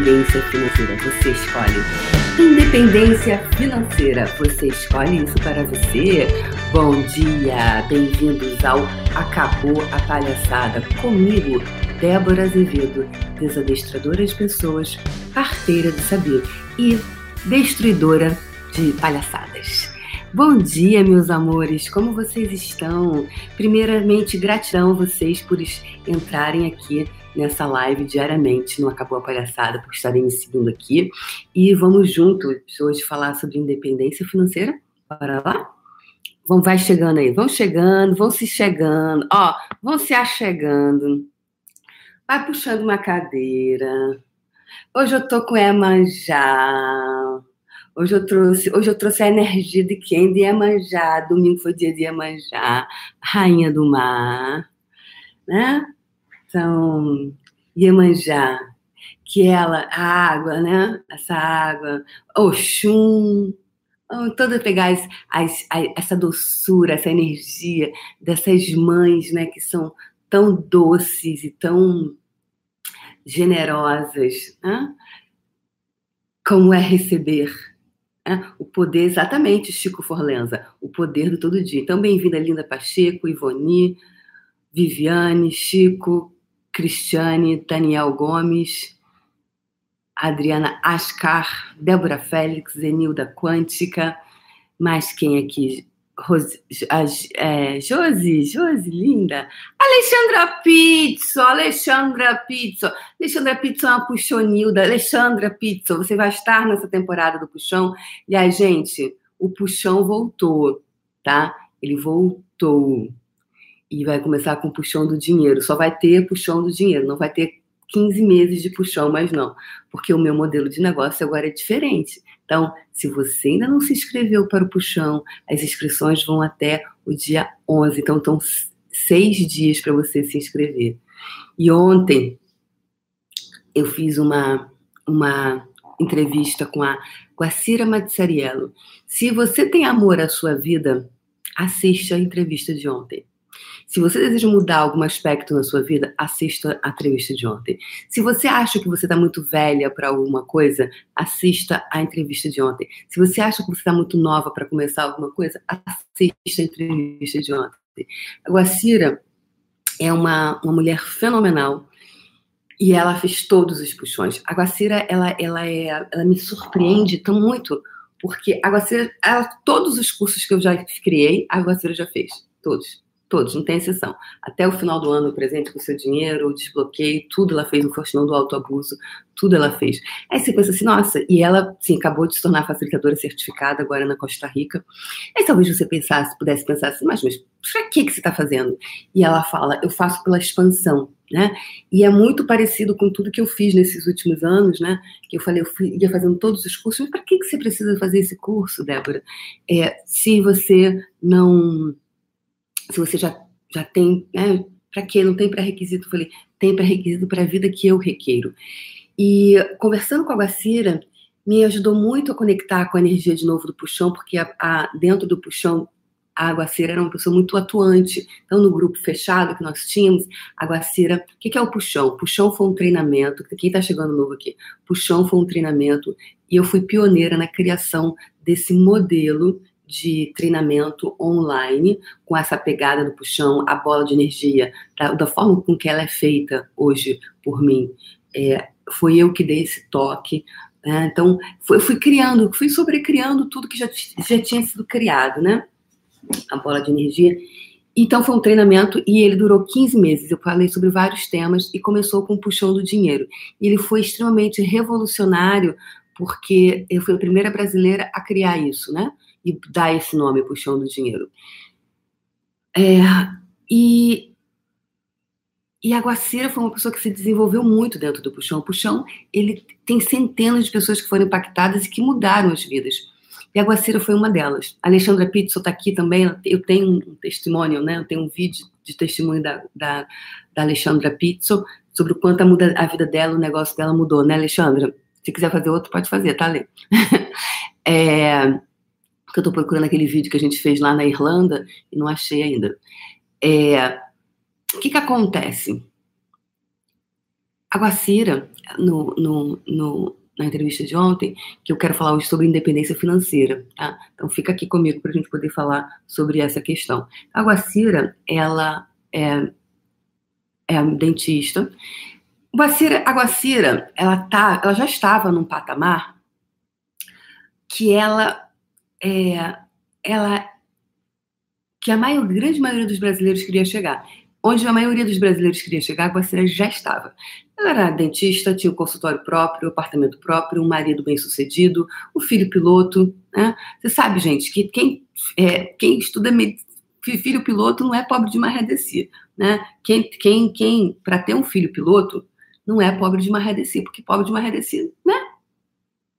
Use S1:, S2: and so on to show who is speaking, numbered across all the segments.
S1: independência financeira. Você escolhe. Independência financeira. Você escolhe isso para você? Bom dia, bem-vindos ao Acabou a Palhaçada. Comigo, Débora Azevedo, desadestradora de pessoas, parteira de saber e destruidora de palhaçadas. Bom dia, meus amores, como vocês estão? Primeiramente, gratidão a vocês por entrarem aqui nessa live diariamente, não acabou a palhaçada, por estarem me seguindo aqui. E vamos juntos hoje falar sobre independência financeira. Bora lá? Vai chegando aí, vão chegando, vão se chegando, ó, vão se achegando. Vai puxando uma cadeira. Hoje eu tô com Emanjá. Hoje eu trouxe, hoje eu trouxe a energia de quem? De Iemanjá. Domingo foi dia de Iemanjá, rainha do mar, né? Então, Iemanjá, que ela, a água, né? Essa água, Oxum, toda pegar as, as, essa doçura, essa energia dessas mães, né? Que são tão doces e tão generosas, né? Como é receber né? o poder, exatamente, Chico Forlenza, o poder do todo dia. Então, bem-vinda, Linda Pacheco, Ivoni, Viviane, Chico, Cristiane, Daniel Gomes, Adriana Ascar, Débora Félix, Zenilda Quântica, mais quem aqui? Rose, a, é, Josi, Josi, linda. Alexandra Pizzo, Alexandra Pizzo. Alexandra Pizzo é uma puxonilda. Alexandra Pizzo, você vai estar nessa temporada do Puxão. E a gente, o Puxão voltou, tá? Ele voltou. E vai começar com Puxão do Dinheiro. Só vai ter Puxão do Dinheiro, não vai ter 15 meses de puxão, mas não, porque o meu modelo de negócio agora é diferente. Então, se você ainda não se inscreveu para o puxão, as inscrições vão até o dia 11. Então, estão seis dias para você se inscrever. E ontem eu fiz uma, uma entrevista com a, com a Cira Mazzariello. Se você tem amor à sua vida, assista a entrevista de ontem. Se você deseja mudar algum aspecto na sua vida, assista a entrevista de ontem. Se você acha que você está muito velha para alguma coisa, assista a entrevista de ontem. Se você acha que você está muito nova para começar alguma coisa, assista a entrevista de ontem. A Guacira é uma, uma mulher fenomenal e ela fez todos os puxões. A Guacira, ela, ela, é, ela me surpreende tão muito, porque a Guacira, ela, todos os cursos que eu já criei, a Guacira já fez. Todos. Todos, não tem exceção. Até o final do ano, presente com seu dinheiro, o desbloqueio, tudo ela fez, o faxinão do autoabuso, tudo ela fez. Aí você pensa assim, nossa, e ela, sim, acabou de se tornar facilitadora certificada agora na Costa Rica. Aí talvez você pensasse, pudesse pensar assim, mas, mas pra que, que você está fazendo? E ela fala, eu faço pela expansão, né? E é muito parecido com tudo que eu fiz nesses últimos anos, né? Que eu falei, eu fui, ia fazendo todos os cursos, mas para que, que você precisa fazer esse curso, Débora? É, se você não se você já, já tem, né, para quê? Não tem pré-requisito? Falei, tem pré-requisito para a vida que eu requeiro. E conversando com a Guacira, me ajudou muito a conectar com a energia de novo do puxão, porque a, a, dentro do puxão a Aguaceira era uma pessoa muito atuante. Então, no grupo fechado que nós tínhamos, a Aguaceira. O que é o puxão? Puxão foi um treinamento. Quem está chegando novo aqui? Puxão foi um treinamento e eu fui pioneira na criação desse modelo de treinamento online, com essa pegada do puxão, a bola de energia, da, da forma com que ela é feita hoje por mim. É, foi eu que dei esse toque. Né? Então, eu fui criando, fui sobrecriando tudo que já, já tinha sido criado, né? A bola de energia. Então, foi um treinamento e ele durou 15 meses. Eu falei sobre vários temas e começou com o puxão do dinheiro. E ele foi extremamente revolucionário, porque eu fui a primeira brasileira a criar isso, né? E dar esse nome para o chão do dinheiro. É, e, e a Guacira foi uma pessoa que se desenvolveu muito dentro do Puxão. O Puxão, ele tem centenas de pessoas que foram impactadas e que mudaram as vidas. E a Guacira foi uma delas. A Alexandra Pizzo está aqui também. Eu tenho um testemunho, né? Eu tenho um vídeo de testemunho da, da, da Alexandra Pizzo sobre o quanto a, muda, a vida dela, o negócio dela mudou, né, Alexandra? Se quiser fazer outro, pode fazer, tá, Lê? é, porque eu estou procurando aquele vídeo que a gente fez lá na Irlanda e não achei ainda. É, o que, que acontece? a Guacira, no, no, no, na entrevista de ontem, que eu quero falar hoje sobre independência financeira, tá? Então fica aqui comigo para a gente poder falar sobre essa questão. A Guacira, ela é, é dentista. Guacira, a Guacira, ela, tá, ela já estava num patamar que ela, é, ela que a maior, grande maioria dos brasileiros queria chegar. Onde a maioria dos brasileiros queria chegar, a Guacira já estava. Ela era dentista, tinha um consultório próprio, um apartamento próprio, um marido bem-sucedido, um filho piloto. Né? Você sabe, gente, que quem, é, quem estuda filho piloto não é pobre de marredecia. Né? Quem, quem, quem para ter um filho piloto, não é pobre de marredecia, porque pobre de marredecia, né?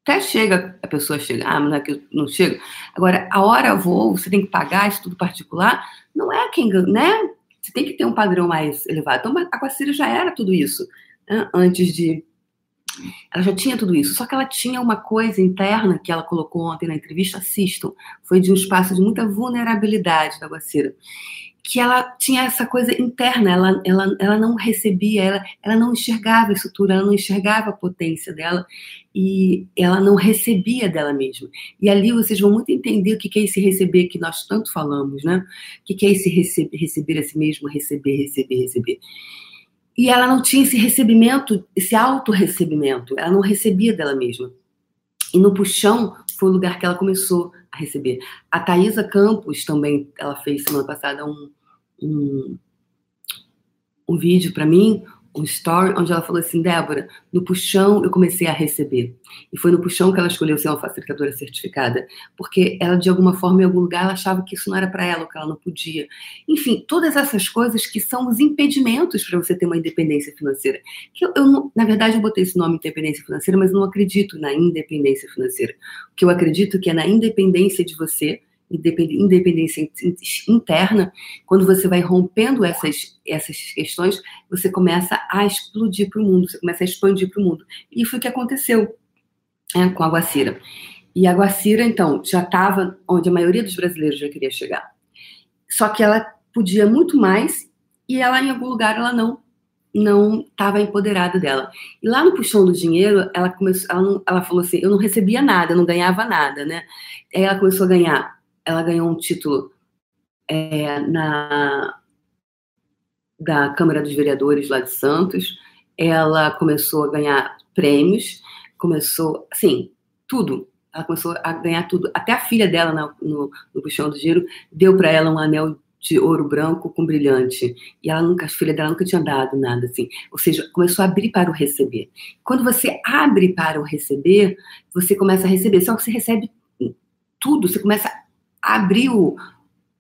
S1: Até chega, a pessoa chega, ah, não é que não chega. Agora, a hora voo, você tem que pagar estudo particular, não é quem, né? Você tem que ter um padrão mais elevado. Então, a Quacira já era tudo isso né? antes de. Ela já tinha tudo isso, só que ela tinha uma coisa interna que ela colocou ontem na entrevista, assistam, foi de um espaço de muita vulnerabilidade da Guacira, que ela tinha essa coisa interna, ela, ela, ela não recebia, ela, ela não enxergava a estrutura, ela não enxergava a potência dela e ela não recebia dela mesma. E ali vocês vão muito entender o que é esse receber que nós tanto falamos, né? O que é esse receber, receber a si mesmo, receber, receber, receber. E ela não tinha esse recebimento, esse auto-recebimento. Ela não recebia dela mesma. E no puxão foi o lugar que ela começou a receber. A Thaisa Campos também, ela fez semana passada um, um, um vídeo para mim um story onde ela falou assim, Débora, no puxão eu comecei a receber. E foi no puxão que ela escolheu ser uma facilitadora certificada, porque ela de alguma forma em algum lugar ela achava que isso não era para ela, que ela não podia. Enfim, todas essas coisas que são os impedimentos para você ter uma independência financeira. Que eu, eu, na verdade eu botei esse nome independência financeira, mas não acredito na independência financeira. O que eu acredito que é na independência de você independência interna, quando você vai rompendo essas, essas questões, você começa a explodir para o mundo, você começa a expandir para o mundo. E foi o que aconteceu é, com a Guacira. E a Guacira, então, já estava onde a maioria dos brasileiros já queria chegar. Só que ela podia muito mais e ela, em algum lugar, ela não não estava empoderada dela. E lá no puxão do dinheiro, ela começou, ela, não, ela falou assim, eu não recebia nada, eu não ganhava nada, né? Aí ela começou a ganhar ela ganhou um título é, na da Câmara dos Vereadores lá de Santos. Ela começou a ganhar prêmios, começou, assim, tudo. Ela começou a ganhar tudo. Até a filha dela no, no, no Puxão do Giro deu para ela um anel de ouro branco com brilhante. E ela nunca, a filha dela nunca tinha dado nada assim. Ou seja, começou a abrir para o receber. Quando você abre para o receber, você começa a receber. Só que você recebe tudo, você começa abrir o,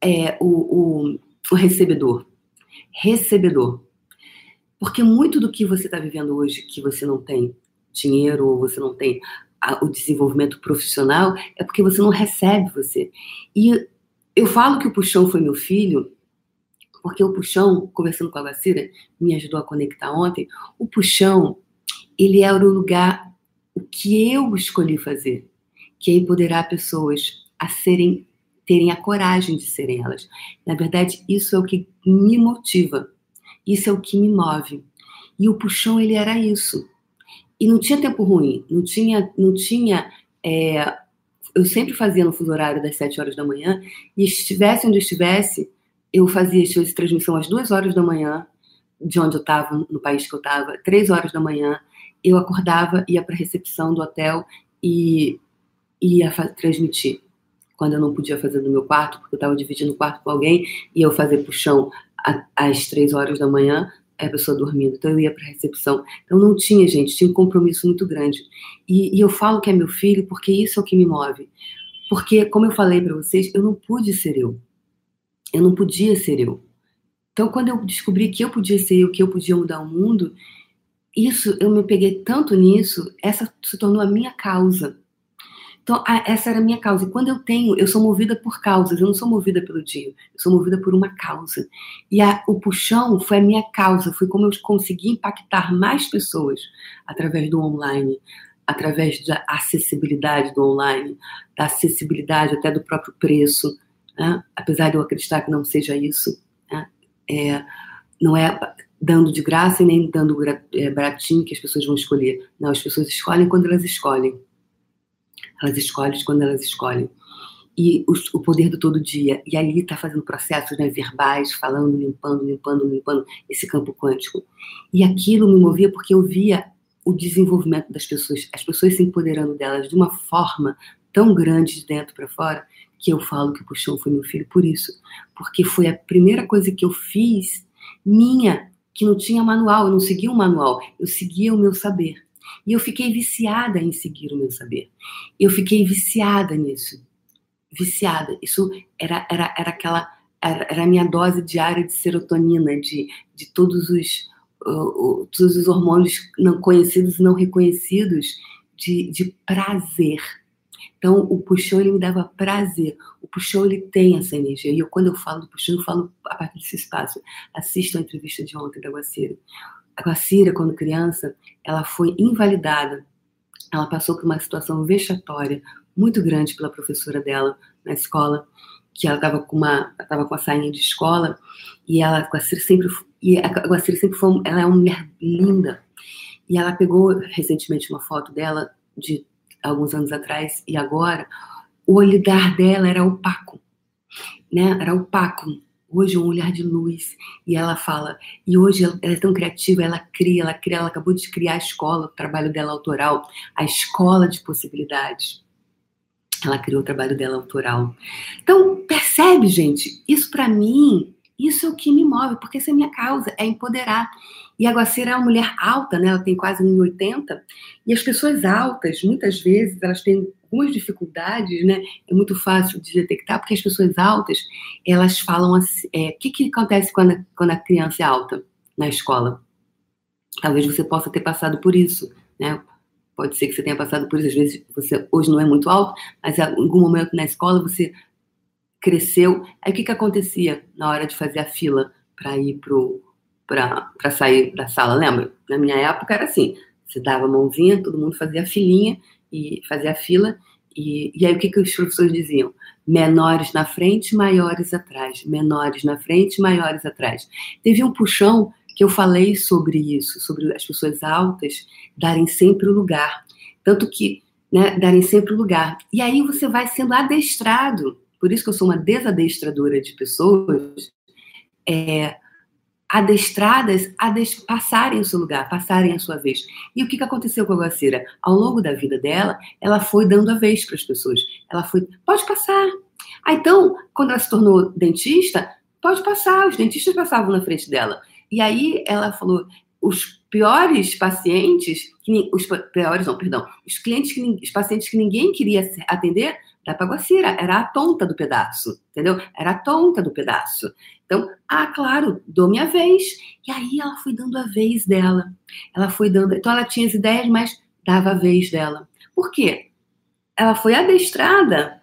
S1: é, o, o, o recebedor. Recebedor. Porque muito do que você está vivendo hoje, que você não tem dinheiro, ou você não tem a, o desenvolvimento profissional, é porque você não recebe você. E eu falo que o puxão foi meu filho, porque o puxão, conversando com a Bacira, me ajudou a conectar ontem. O puxão, ele era o lugar, o que eu escolhi fazer, que é empoderar pessoas a serem terem a coragem de serem elas. Na verdade, isso é o que me motiva. Isso é o que me move. E o puxão ele era isso. E não tinha tempo ruim, não tinha, não tinha. É, eu sempre fazia no fuso horário das 7 horas da manhã, e estivesse onde estivesse, eu fazia show de transmissão às 2 horas da manhã, de onde eu estava, no país que eu estava, 3 horas da manhã, eu acordava, ia para a recepção do hotel e ia transmitir quando eu não podia fazer no meu quarto, porque eu estava dividindo o quarto com alguém, e eu fazer puxão às três horas da manhã, a pessoa dormindo. Então eu ia para a recepção. Então não tinha, gente, tinha um compromisso muito grande. E, e, eu falo que é meu filho porque isso é o que me move. Porque, como eu falei para vocês, eu não pude ser eu. Eu não podia ser eu. Então, quando eu descobri que eu podia ser eu, que eu podia mudar o mundo, isso, eu me peguei tanto nisso, essa se tornou a minha causa. Então, essa era a minha causa. E quando eu tenho, eu sou movida por causas, eu não sou movida pelo dia, eu sou movida por uma causa. E a, o puxão foi a minha causa, foi como eu consegui impactar mais pessoas através do online, através da acessibilidade do online, da acessibilidade até do próprio preço, né? apesar de eu acreditar que não seja isso. Né? É, não é dando de graça e nem dando é, baratinho que as pessoas vão escolher. Não, as pessoas escolhem quando elas escolhem. Elas escolhem quando elas escolhem. E o, poder do todo dia. E ali está fazendo processos né, verbais, falando, limpando, limpando, limpando esse campo quântico. E aquilo me movia porque eu via o desenvolvimento das pessoas, as pessoas se empoderando delas de uma forma tão grande de dentro para fora, que eu falo que o puxão foi meu filho por isso. Porque foi a primeira coisa que eu fiz minha, que não tinha manual, eu não seguia um manual, eu seguia o meu saber. E eu fiquei viciada em seguir o meu saber. Eu fiquei viciada nisso. Viciada. Isso era, era, era aquela. Era, era a minha dose diária de serotonina, de, de todos os, uh, todos os hormônios não conhecidos e não reconhecidos de, de prazer então, o puxão, ele me dava prazer. O puxão, ele tem essa energia. E eu, quando eu falo do puxão, eu falo a partir desse espaço. Assistam a entrevista de ontem da Guacira. A Guacira, quando criança, ela foi invalidada. Ela passou por uma situação vexatória muito grande pela professora dela na escola, que ela estava com uma estava com a sainha de escola e ela a Guacira sempre e a sempre foi ela é uma mulher linda e ela pegou recentemente uma foto dela de alguns anos atrás e agora, o olhar dela era opaco, né? Era opaco. Hoje é um olhar de luz e ela fala. E hoje ela é tão criativa, ela cria, ela cria, ela acabou de criar a escola, o trabalho dela autoral, a escola de possibilidades. Ela criou o trabalho dela autoral. Então, percebe, gente? Isso para mim, isso é o que me move, porque essa é a minha causa, é empoderar. E a Guacira é uma mulher alta, né? Ela tem quase 1,80. E as pessoas altas, muitas vezes, elas têm algumas dificuldades, né? É muito fácil de detectar, porque as pessoas altas, elas falam assim... É, o que, que acontece quando a, quando a criança é alta na escola? Talvez você possa ter passado por isso, né? Pode ser que você tenha passado por isso. Às vezes, você hoje não é muito alto, mas em algum momento na escola você cresceu. Aí o que, que acontecia na hora de fazer a fila para ir pro para sair da sala, lembra? Na minha época era assim, você dava a mãozinha, todo mundo fazia a filinha e fazia a fila, e, e aí o que, que os professores diziam? Menores na frente, maiores atrás. Menores na frente, maiores atrás. Teve um puxão que eu falei sobre isso, sobre as pessoas altas darem sempre o lugar. Tanto que, né, darem sempre o lugar. E aí você vai sendo adestrado. Por isso que eu sou uma desadestradora de pessoas. É, adestradas a passarem o seu lugar, passarem a sua vez. E o que, que aconteceu com a Guacira? Ao longo da vida dela, ela foi dando a vez para as pessoas. Ela foi, pode passar. Ah, então, quando ela se tornou dentista, pode passar. Os dentistas passavam na frente dela. E aí ela falou, os piores pacientes, os piores não, perdão, os clientes, que, os pacientes que ninguém queria atender, da Paguacira, era a tonta do pedaço, entendeu? Era a tonta do pedaço. Então, ah, claro, dou minha vez. E aí ela foi dando a vez dela. Ela foi dando. Então ela tinha as ideias, mas dava a vez dela. Por quê? Ela foi adestrada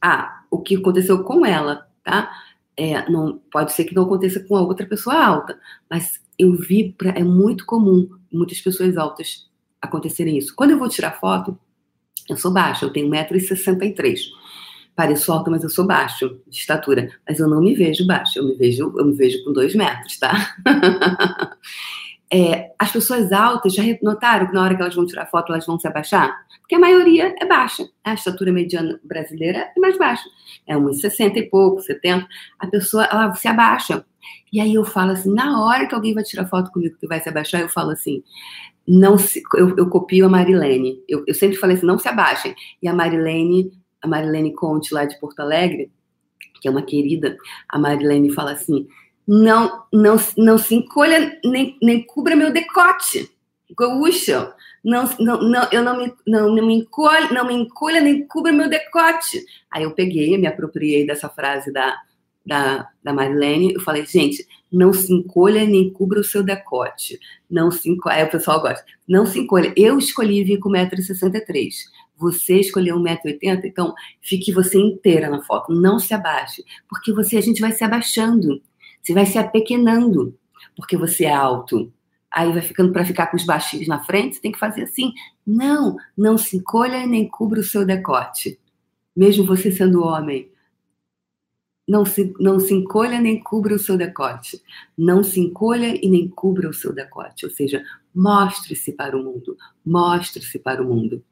S1: a o que aconteceu com ela, tá? É, não, pode ser que não aconteça com a outra pessoa alta, mas eu vi, pra, é muito comum muitas pessoas altas acontecerem isso. Quando eu vou tirar foto, eu sou baixa, eu tenho 1,63m. Pareço alta, mas eu sou baixo de estatura. Mas eu não me vejo baixa, eu me vejo, eu me vejo com 2 metros, tá? é, as pessoas altas já notaram que na hora que elas vão tirar foto, elas vão se abaixar? Porque a maioria é baixa. A estatura mediana brasileira é mais baixa. É uns 60 e pouco, 70. A pessoa, ela se abaixa. E aí eu falo assim, na hora que alguém vai tirar foto comigo que vai se abaixar, eu falo assim, não se, eu, eu copio a Marilene. Eu, eu, sempre falei assim, não se abaixem. E a Marilene, a Marilene Conte lá de Porto Alegre, que é uma querida, a Marilene fala assim, não, não, não se encolha nem, nem cubra meu decote. Gaúcha, não, não, não, eu não me, não, não me encolha, não me encolha nem cubra meu decote. Aí eu peguei, me apropriei dessa frase da, da, da Marilene, eu falei, gente, não se encolha nem cubra o seu decote. Não se encolha. Aí o pessoal gosta. Não se encolha. Eu escolhi vir com 1,63m. Você escolheu 1,80m, então fique você inteira na foto. Não se abaixe. Porque você, a gente vai se abaixando. Você vai se apequenando. Porque você é alto. Aí vai ficando para ficar com os baixinhos na frente, você tem que fazer assim. Não, não se encolha nem cubra o seu decote. Mesmo você sendo homem. não se, não se encolha nem cubra o seu decote. Não se encolha e nem cubra o seu decote. Ou seja, mostre-se para o mundo. Mostre-se para o mundo.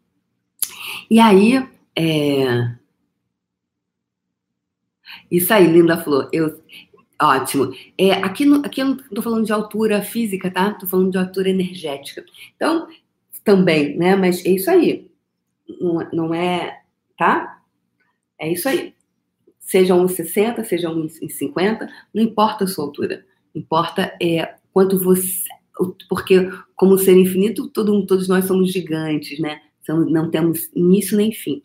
S1: E aí, é... Isso aí, linda flor. Eu... Ótimo. É, aqui, no, aqui eu não estou falando de altura física, tá? Estou falando de altura energética. Então, também, né? Mas é isso aí. Não, não é. Tá? É isso aí. Seja 1,60, seja 1,50, não importa a sua altura. Importa é quanto você. Porque, como ser infinito, todo, todos nós somos gigantes, né? Não temos início nem fim.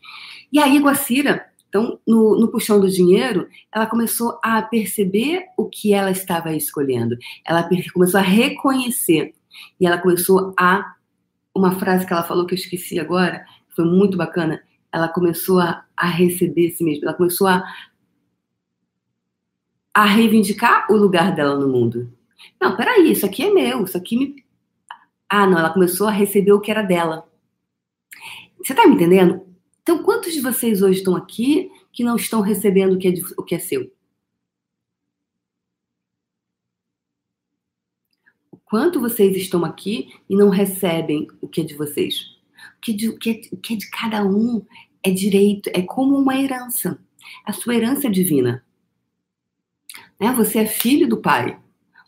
S1: E aí, Guacira, então, no, no, puxão do dinheiro, ela começou a perceber o que ela estava escolhendo. Ela começou a reconhecer. E ela começou a. Uma frase que ela falou que eu esqueci agora, foi muito bacana. Ela começou a, a receber si mesma. Ela começou a, a reivindicar o lugar dela no mundo. Não, peraí, isso aqui é meu, isso aqui me. Ah, não, ela começou a receber o que era dela. Você tá me entendendo? Então, quantos de vocês hoje estão aqui que não estão recebendo o que é, o que é seu? O quanto vocês estão aqui e não recebem o que é de vocês? O que, de, o, que é, o que é de cada um é direito, é como uma herança. A sua herança é divina. Né? Você é filho do Pai.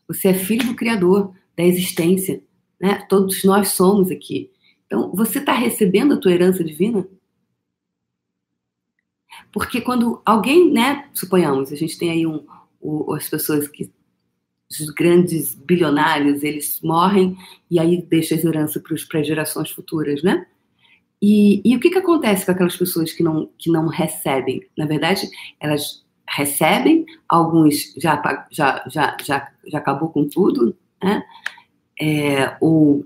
S1: Você é filho do Criador, da existência. Né? Todos nós somos aqui. Então, você está recebendo a tua herança divina? Porque quando alguém, né, suponhamos, a gente tem aí um, o, as pessoas que, os grandes bilionários, eles morrem e aí deixa as heranças para as gerações futuras, né? E, e, o que, que acontece com aquelas pessoas que não, que não recebem? Na verdade, elas recebem, alguns já, já, já, já, já acabou com tudo, né? É, ou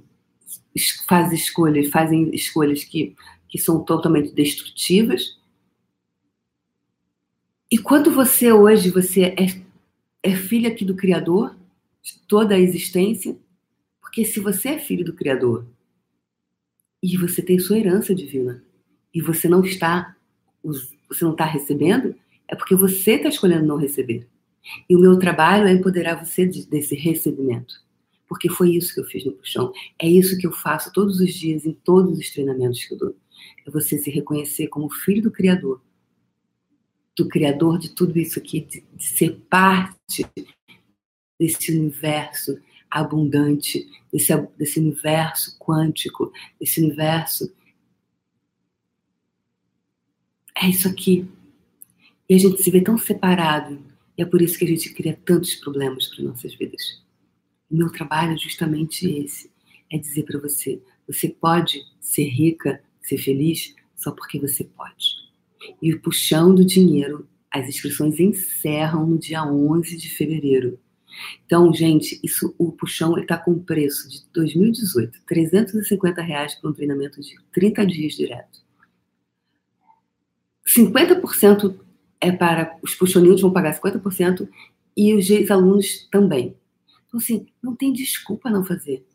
S1: fazem escolhas, fazem escolhas que, que são totalmente destrutivas. E quando você hoje você é, é filho aqui do Criador, de toda a existência, porque se você é filho do Criador e você tem sua herança divina e você não está você não está recebendo, é porque você está escolhendo não receber. E o meu trabalho é empoderar você desse recebimento porque foi isso que eu fiz no puxão. É isso que eu faço todos os dias em todos os treinamentos que eu dou. É você se reconhecer como filho do Criador, do Criador de tudo isso aqui, de, de ser parte desse universo abundante, desse, desse universo quântico, desse universo. É isso aqui. E a gente se vê tão separado. E é por isso que a gente cria tantos problemas para nossas vidas. O meu trabalho é justamente esse: é dizer para você, você pode ser rica, ser feliz só porque você pode. E o puxão do dinheiro, as inscrições encerram no dia 11 de fevereiro. Então, gente, isso o puxão está com preço de 2018, 350 reais para um treinamento de 30 dias direto. 50% é para os puxoninhos vão pagar 50% e os alunos também. Então, assim, não tem desculpa não fazer.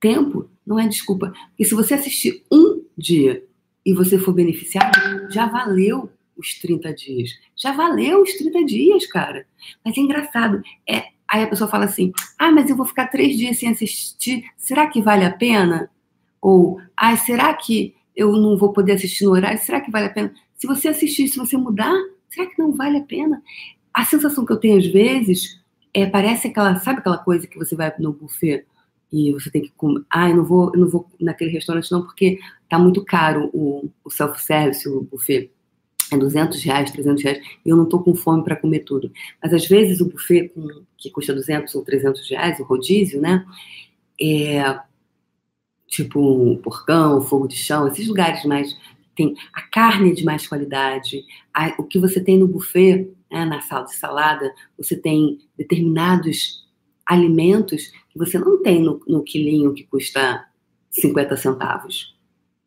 S1: Tempo não é desculpa. Porque se você assistir um dia e você for beneficiado, já valeu os 30 dias. Já valeu os 30 dias, cara. Mas é engraçado. É, aí a pessoa fala assim: ah, mas eu vou ficar três dias sem assistir. Será que vale a pena? Ou, ah, será que eu não vou poder assistir no horário? Será que vale a pena? Se você assistir, se você mudar, será que não vale a pena? A sensação que eu tenho às vezes é, parece aquela, sabe aquela coisa que você vai no buffet e você tem que comer, ah, eu não vou, eu não vou naquele restaurante não porque tá muito caro o, o self-service, o buffet. É 200 reais, 300 reais, e eu não tô com fome para comer tudo. Mas às vezes o buffet com, que custa 200 ou 300 reais, o rodízio, né? É tipo um porcão, fogo de chão, esses lugares mais tem a carne de mais qualidade, a, o que você tem no buffet né, na sala de salada, você tem determinados alimentos que você não tem no, no quilinho que custa 50 centavos.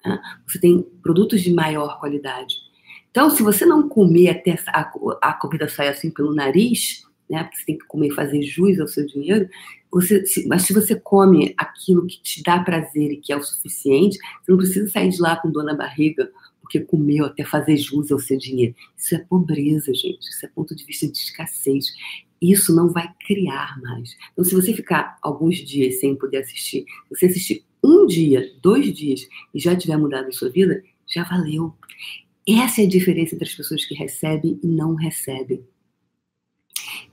S1: Né? Você tem produtos de maior qualidade. Então, se você não comer até a, a comida sair assim pelo nariz, né, porque você tem que comer fazer jus ao seu dinheiro, você, se, mas se você come aquilo que te dá prazer e que é o suficiente, você não precisa sair de lá com dor na barriga, porque comeu até fazer jus ao seu dinheiro. Isso é pobreza, gente. Isso é ponto de vista de escassez. Isso não vai criar mais. Então, se você ficar alguns dias sem poder assistir, você assistir um dia, dois dias e já tiver mudado a sua vida, já valeu. Essa é a diferença entre as pessoas que recebem e não recebem.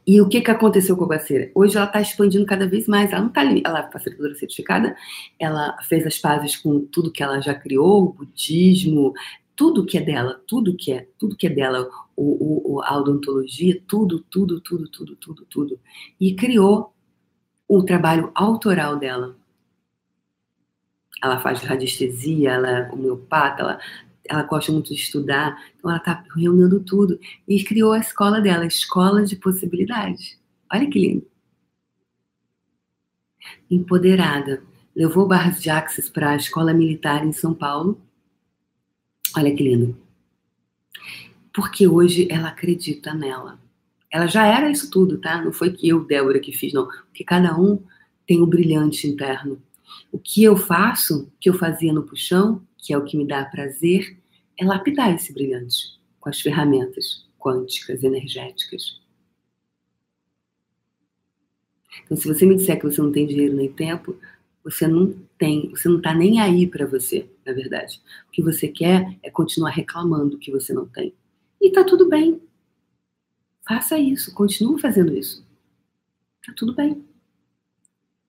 S1: E o que, que aconteceu com a parceira? Hoje ela está expandindo cada vez mais. Ela não está ali, ela é facilitadora certificada, ela fez as pazes com tudo que ela já criou, budismo, tudo que é dela, tudo que é, tudo que é dela, o, o, a odontologia, tudo, tudo, tudo, tudo, tudo, tudo. E criou o trabalho autoral dela. Ela faz radiestesia, ela é homeopata, ela ela gosta muito de estudar, então ela está reunindo tudo e criou a escola dela, a Escola de Possibilidades. Olha que lindo. Empoderada. Levou Barras de Axis para a escola militar em São Paulo. Olha que lindo. Porque hoje ela acredita nela. Ela já era isso tudo, tá? Não foi que eu, Débora, que fiz, não. Porque cada um tem um brilhante interno. O que eu faço, que eu fazia no puxão, que é o que me dá prazer, é lapidar esse brilhante com as ferramentas quânticas, energéticas. Então, se você me disser que você não tem dinheiro nem tempo, você não tem, você não está nem aí para você, na verdade. O que você quer é continuar reclamando que você não tem. E tá tudo bem. Faça isso, continue fazendo isso. Tá tudo bem.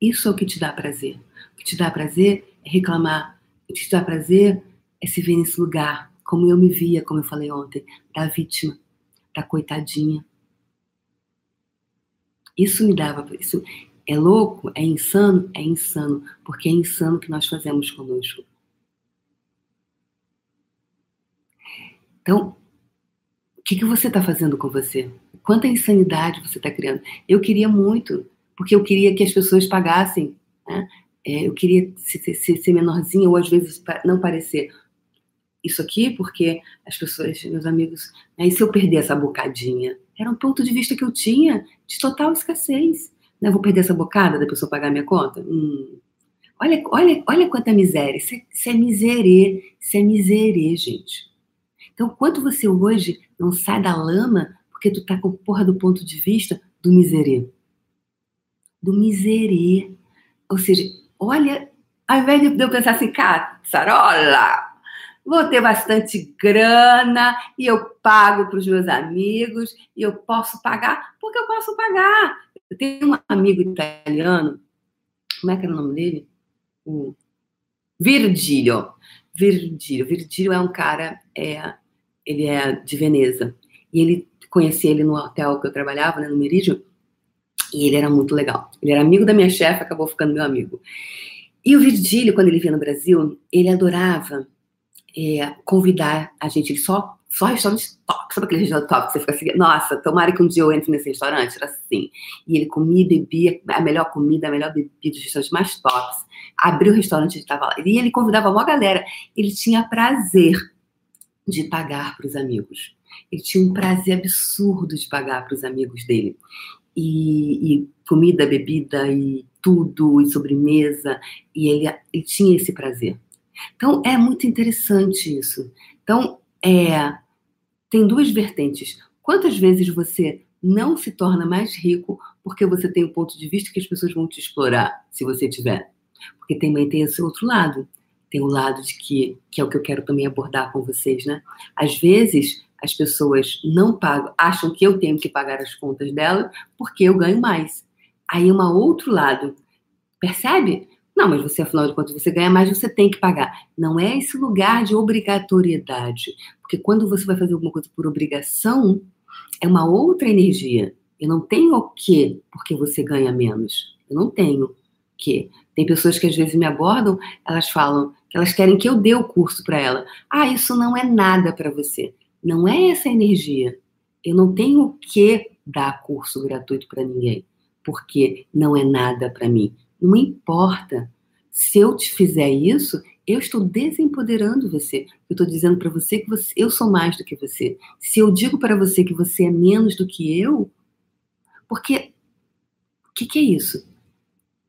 S1: Isso é o que te dá prazer. O que te dá prazer é reclamar o que te dá prazer é se ver nesse lugar, como eu me via, como eu falei ontem, da vítima, da coitadinha. Isso me dava, isso é louco, é insano, é insano, porque é insano o que nós fazemos conosco. Então, o que, que você está fazendo com você? Quanta insanidade você está criando? Eu queria muito, porque eu queria que as pessoas pagassem né, é, eu queria ser, ser, ser menorzinha ou às vezes não parecer isso aqui, porque as pessoas, meus amigos, né, e se eu perder essa bocadinha? Era um ponto de vista que eu tinha de total escassez. Né? Vou perder essa bocada da pessoa pagar minha conta? Hum. Olha, olha, olha quanta miséria. Isso é, isso é miserê. Isso é miserê, gente. Então, quanto você hoje não sai da lama porque tu tá com porra do ponto de vista do miserê? Do miserê. Ou seja, olha, ao invés de eu pensar assim, caçarola, vou ter bastante grana e eu pago para os meus amigos e eu posso pagar, porque eu posso pagar. Eu tenho um amigo italiano, como é que era o nome dele? O Virgílio. Virgílio. Virgílio é um cara, é, ele é de Veneza. E ele conheci ele no hotel que eu trabalhava, né, no Meridio, e ele era muito legal. Ele era amigo da minha chefe, acabou ficando meu amigo. E o Virgílio, quando ele vinha no Brasil, ele adorava é, convidar a gente. Ele só, só restaurante top, sabe aquele restaurante top que você fica assim, nossa, tomara que um dia eu entre nesse restaurante? Era assim. E ele comia e bebia a melhor comida, a melhor bebida, os restaurantes mais tops. Abriu o restaurante, ele estava lá. E ele convidava uma galera. Ele tinha prazer de pagar para os amigos. Ele tinha um prazer absurdo de pagar para os amigos dele e, e comida, bebida e tudo, e sobremesa, e ele, ele tinha esse prazer. Então, é muito interessante isso. Então, é, tem duas vertentes. Quantas vezes você não se torna mais rico porque você tem o um ponto de vista que as pessoas vão te explorar, se você tiver? Porque também tem esse outro lado. Tem o lado de que, que é o que eu quero também abordar com vocês, né? Às vezes, as pessoas não pagam, acham que eu tenho que pagar as contas dela porque eu ganho mais. Aí é um outro lado. Percebe? Não, mas você, afinal de contas, você ganha mais, você tem que pagar. Não é esse lugar de obrigatoriedade. Porque quando você vai fazer alguma coisa por obrigação, é uma outra energia. Eu não tenho o quê porque você ganha menos. Eu não tenho que. Tem pessoas que às vezes me abordam, elas falam que elas querem que eu dê o curso para ela. Ah, isso não é nada para você. Não é essa energia. Eu não tenho o que dar curso gratuito para ninguém, porque não é nada para mim. Não importa. Se eu te fizer isso, eu estou desempoderando você. Eu estou dizendo para você que você, eu sou mais do que você. Se eu digo para você que você é menos do que eu, porque o que, que é isso?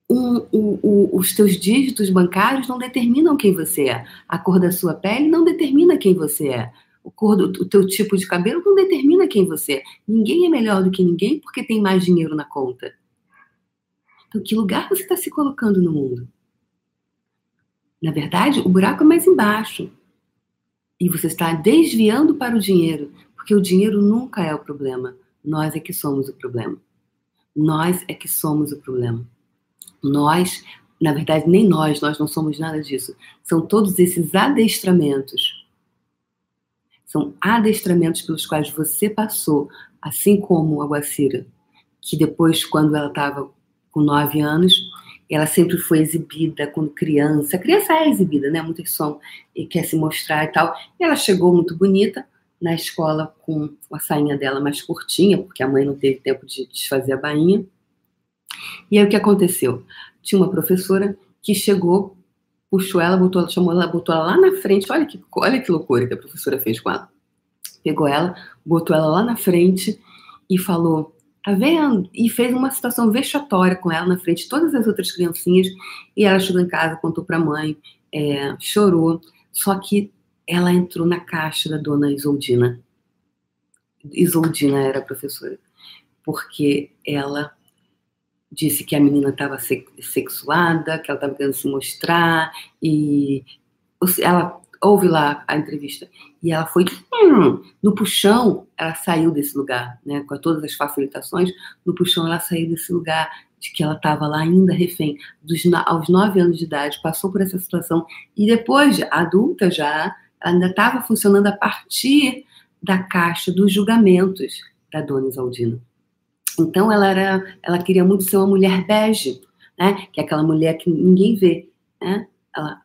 S1: um, os teus dígitos bancários não determinam quem você é. A cor da sua pele não determina quem você é. O, cor do, o teu tipo de cabelo não determina quem você é. Ninguém é melhor do que ninguém porque tem mais dinheiro na conta. Então, que lugar você está se colocando no mundo? Na verdade, o buraco é mais embaixo. E você está desviando para o dinheiro, porque o dinheiro nunca é o problema. Nós é que somos o problema. Nós é que somos o problema. Nós, na verdade, nem nós, nós não somos nada disso. São todos esses adestramentos são adestramentos pelos quais você passou, assim como a Guacira, que depois, quando ela estava com nove anos, ela sempre foi exibida quando criança. A criança é exibida, né? Muito som e quer se mostrar e tal. E ela chegou muito bonita na escola com a sainha dela mais curtinha, porque a mãe não teve tempo de desfazer a bainha. E aí o que aconteceu? Tinha uma professora que chegou puxou ela, botou, chamou ela, botou ela lá na frente. Olha que, olha que loucura que a professora fez com ela. Pegou ela, botou ela lá na frente e falou: tá vendo? E fez uma situação vexatória com ela na frente de todas as outras criancinhas. E ela chegou em casa, contou para a mãe, é, chorou. Só que ela entrou na caixa da dona Isoldina. Isoldina era professora. Porque ela disse que a menina estava sexuada, que ela estava querendo se mostrar, e ela ouve lá a entrevista, e ela foi hum, no puxão, ela saiu desse lugar, né, com todas as facilitações, no puxão ela saiu desse lugar de que ela estava lá ainda refém, dos, aos nove anos de idade, passou por essa situação, e depois, adulta já, ainda estava funcionando a partir da caixa dos julgamentos da dona Isaldina. Então ela era, ela queria muito ser uma mulher bege, né? Que é aquela mulher que ninguém vê, né? Ela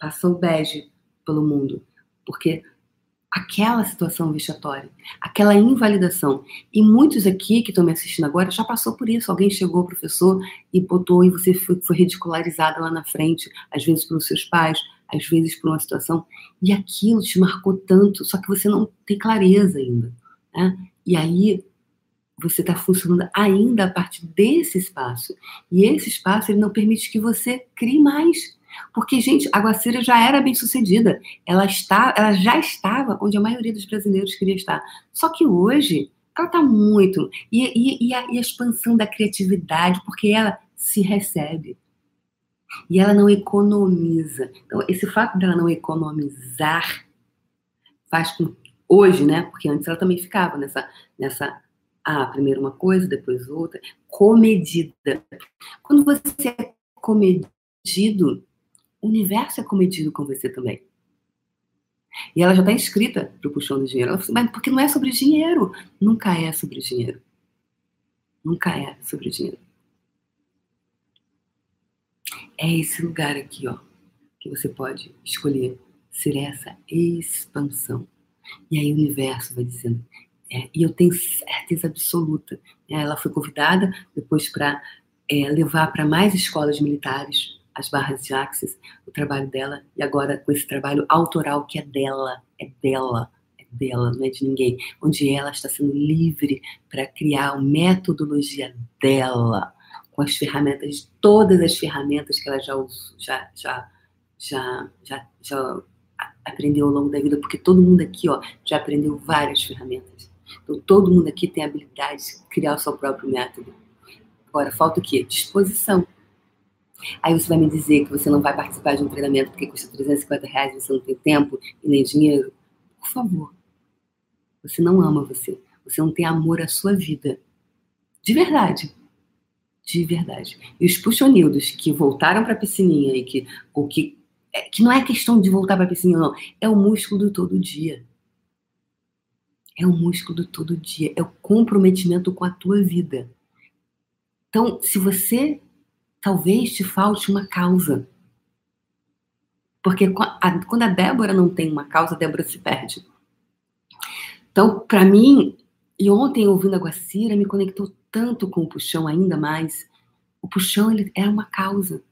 S1: passou bege pelo mundo, porque aquela situação vexatória, aquela invalidação. E muitos aqui que estão me assistindo agora já passou por isso. Alguém chegou, professor, e botou e você foi, foi ridicularizada lá na frente, às vezes pelos seus pais, às vezes por uma situação, e aquilo te marcou tanto, só que você não tem clareza ainda. Né? E aí você está funcionando ainda a partir desse espaço. E esse espaço ele não permite que você crie mais. Porque, gente, a Guacira já era bem sucedida. Ela, está, ela já estava onde a maioria dos brasileiros queria estar. Só que hoje ela está muito. E, e, e, a, e a expansão da criatividade, porque ela se recebe. E ela não economiza. Então, esse fato dela não economizar faz com hoje, né? Porque antes ela também ficava nessa, nessa ah, primeiro uma coisa, depois outra. Comedida. Quando você é comedido, o universo é comedido com você também. E ela já está inscrita para o puxão do dinheiro. Ela falou, assim, mas porque não é sobre dinheiro. Nunca é sobre dinheiro. Nunca é sobre dinheiro. É esse lugar aqui, ó, que você pode escolher ser essa expansão. E aí o universo vai dizendo, é, e eu tenho certeza absoluta. Né? Ela foi convidada depois para é, levar para mais escolas militares as barras de Axis, o trabalho dela, e agora com esse trabalho autoral que é dela, é dela, é dela, não é de ninguém, onde ela está sendo livre para criar a metodologia dela, com as ferramentas, todas as ferramentas que ela já, já, já, já, já, já aprendeu ao longo da vida, porque todo mundo aqui ó, já aprendeu várias ferramentas. Então, todo mundo aqui tem a habilidade de criar o seu próprio método. Agora, falta o quê? Disposição. Aí você vai me dizer que você não vai participar de um treinamento porque custa 350 reais e você não tem tempo e nem dinheiro? Por favor. Você não ama você. Você não tem amor à sua vida. De verdade. De verdade. E os puxonildos que voltaram para a piscininha e que, ou que, é, que não é questão de voltar para a piscininha, não. É o músculo do todo dia. É o músculo do todo dia, é o comprometimento com a tua vida. Então, se você talvez te falte uma causa. Porque quando a Débora não tem uma causa, a Débora se perde. Então, para mim, e ontem ouvindo a Guacira, me conectou tanto com o puxão ainda mais. O puxão ele é uma causa,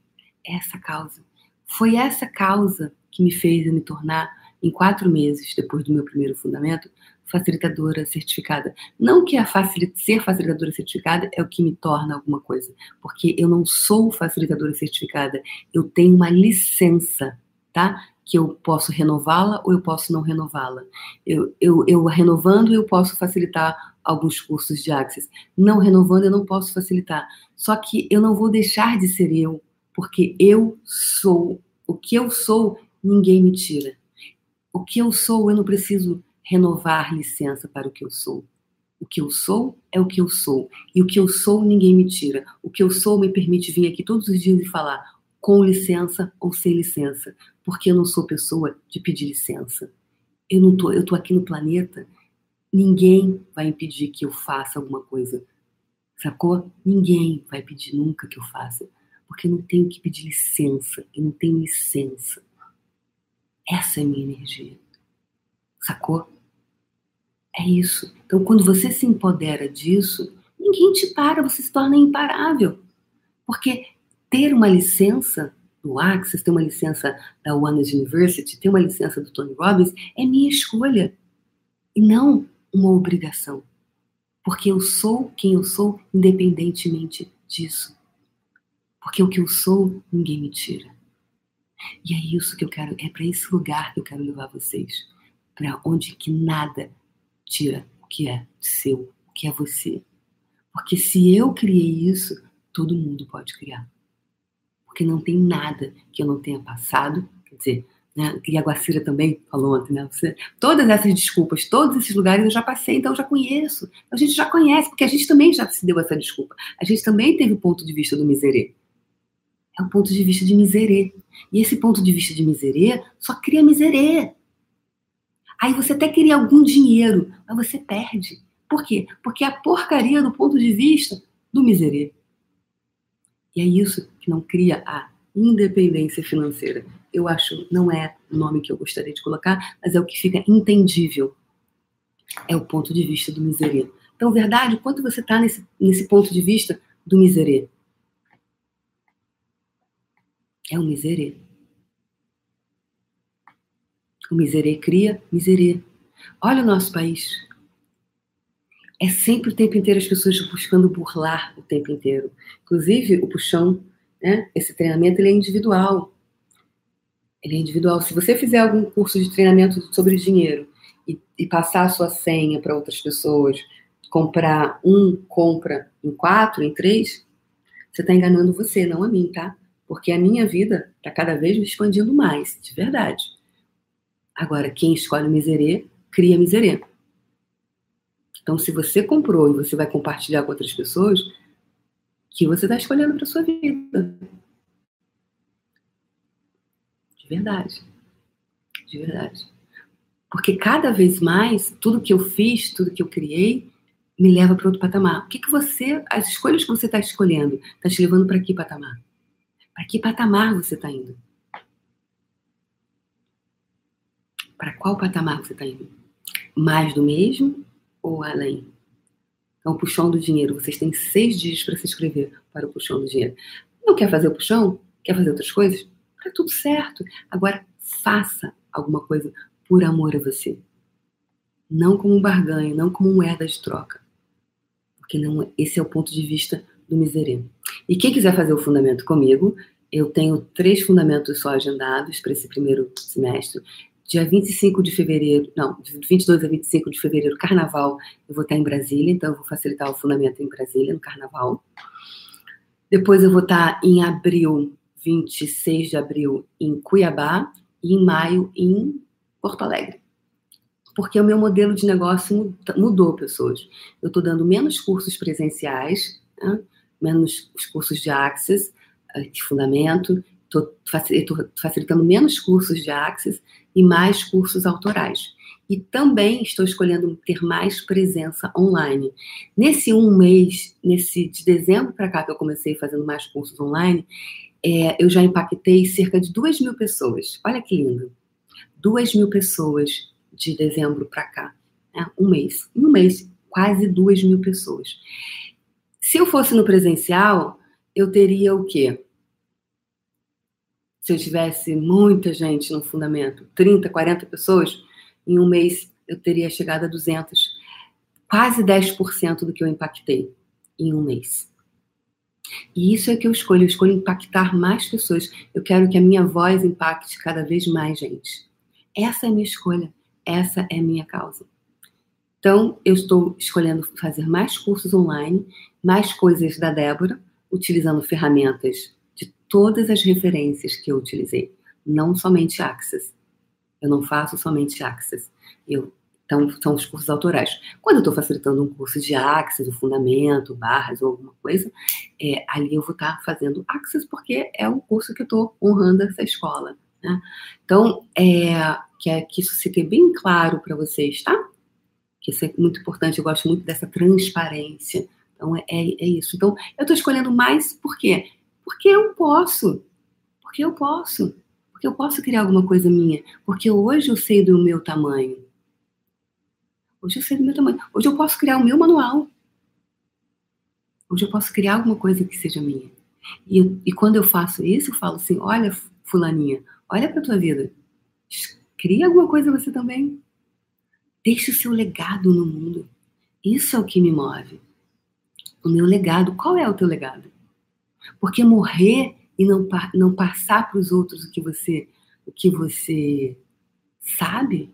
S1: essa causa. Foi essa causa que me fez me tornar em quatro meses depois do meu primeiro fundamento, facilitadora certificada. Não que a facil... ser facilitadora certificada é o que me torna alguma coisa, porque eu não sou facilitadora certificada, eu tenho uma licença, tá? Que eu posso renová-la ou eu posso não renová-la. Eu, eu, eu renovando, eu posso facilitar alguns cursos de Access. Não renovando, eu não posso facilitar. Só que eu não vou deixar de ser eu, porque eu sou. O que eu sou, ninguém me tira. O que eu sou, eu não preciso renovar licença para o que eu sou. O que eu sou é o que eu sou. E o que eu sou ninguém me tira. O que eu sou me permite vir aqui todos os dias e falar com licença ou sem licença, porque eu não sou pessoa de pedir licença. Eu não tô, eu tô aqui no planeta, ninguém vai impedir que eu faça alguma coisa. Sacou? Ninguém vai pedir nunca que eu faça, porque eu não tenho que pedir licença, eu não tenho licença. Essa é a minha energia. Sacou? É isso. Então, quando você se empodera disso, ninguém te para, você se torna imparável. Porque ter uma licença do Access, ter uma licença da One University, ter uma licença do Tony Robbins, é minha escolha. E não uma obrigação. Porque eu sou quem eu sou, independentemente disso. Porque o que eu sou, ninguém me tira. E é isso que eu quero, é para esse lugar que eu quero levar vocês. Para onde que nada tira o que é seu, o que é você. Porque se eu criei isso, todo mundo pode criar. Porque não tem nada que eu não tenha passado. Quer dizer, né? E a Guacira também falou ontem, né? Você, todas essas desculpas, todos esses lugares eu já passei, então eu já conheço. A gente já conhece, porque a gente também já se deu essa desculpa. A gente também teve o ponto de vista do miserê. É o ponto de vista de miserê. E esse ponto de vista de miserê só cria miserê. Aí você até queria algum dinheiro, mas você perde. Por quê? Porque é a porcaria do ponto de vista do miserê. E é isso que não cria a independência financeira. Eu acho, não é o nome que eu gostaria de colocar, mas é o que fica entendível. É o ponto de vista do miserê. Então, verdade, quanto você está nesse, nesse ponto de vista do miserê? É o miserê. O miserê cria miserê. Olha o nosso país. É sempre o tempo inteiro as pessoas buscando burlar o tempo inteiro. Inclusive, o puxão, né? Esse treinamento ele é individual. Ele é individual. Se você fizer algum curso de treinamento sobre dinheiro e, e passar a sua senha para outras pessoas, comprar um, compra em quatro, em três, você está enganando você, não a mim, tá? Porque a minha vida está cada vez me expandindo mais, de verdade. Agora, quem escolhe miserê, cria miserê. Então, se você comprou e você vai compartilhar com outras pessoas, que você está escolhendo para sua vida. De verdade. De verdade. Porque cada vez mais, tudo que eu fiz, tudo que eu criei, me leva para outro patamar. O que, que você, as escolhas que você está escolhendo, está te levando para que patamar? Para que patamar você está indo? Para qual patamar você está indo? Mais do mesmo ou além? Então, o puxão do dinheiro. Vocês têm seis dias para se inscrever para o puxão do dinheiro. Não quer fazer o puxão? Quer fazer outras coisas? Tá tudo certo. Agora, faça alguma coisa por amor a você. Não como um barganho, não como moeda de troca. Porque não, esse é o ponto de vista do miserê. E quem quiser fazer o fundamento comigo, eu tenho três fundamentos só agendados para esse primeiro semestre. Dia 25 de fevereiro, não, de 22 a 25 de fevereiro, carnaval, eu vou estar em Brasília, então eu vou facilitar o fundamento em Brasília, no carnaval. Depois eu vou estar em abril, 26 de abril, em Cuiabá, e em maio, em Porto Alegre. Porque o meu modelo de negócio mudou, pessoas. Eu estou dando menos cursos presenciais, né? menos os cursos de Access, eh, de fundamento, estou facilitando menos cursos de Access e mais cursos autorais. E também estou escolhendo ter mais presença online. Nesse um mês, nesse de dezembro para cá que eu comecei fazendo mais cursos online, é, eu já impactei cerca de duas mil pessoas. Olha que lindo! Duas mil pessoas de dezembro para cá. Né? Um mês. Um mês, quase duas mil pessoas. Se eu fosse no presencial, eu teria o quê? Se eu tivesse muita gente no fundamento, 30, 40 pessoas, em um mês eu teria chegado a 200, quase 10% do que eu impactei em um mês. E isso é que eu escolho, eu escolho impactar mais pessoas. Eu quero que a minha voz impacte cada vez mais gente. Essa é a minha escolha, essa é a minha causa. Então, eu estou escolhendo fazer mais cursos online, mais coisas da Débora, utilizando ferramentas todas as referências que eu utilizei, não somente Access. Eu não faço somente Access. Eu, então, são os cursos autorais. Quando eu estou facilitando um curso de Access, o fundamento, barras ou alguma coisa, é, ali eu vou estar tá fazendo Access porque é um curso que eu estou honrando essa escola. Né? Então, é, que, é, que isso fique bem claro para vocês, tá? Que isso é muito importante, eu gosto muito dessa transparência. Então, é, é, isso. Então, eu estou escolhendo mais por quê? Porque eu posso. Porque eu posso. Porque eu posso criar alguma coisa minha. Porque hoje eu sei do meu tamanho. Hoje eu sei do meu tamanho. Hoje eu posso criar o meu manual. Hoje eu posso criar alguma coisa que seja minha. E, e quando eu faço isso, eu falo assim: olha, Fulaninha, olha para tua vida. Cria alguma coisa você também. Deixe o seu legado no mundo. Isso é o que me move. O meu legado. Qual é o teu legado? Porque morrer e não, não passar para os outros o que você o que você sabe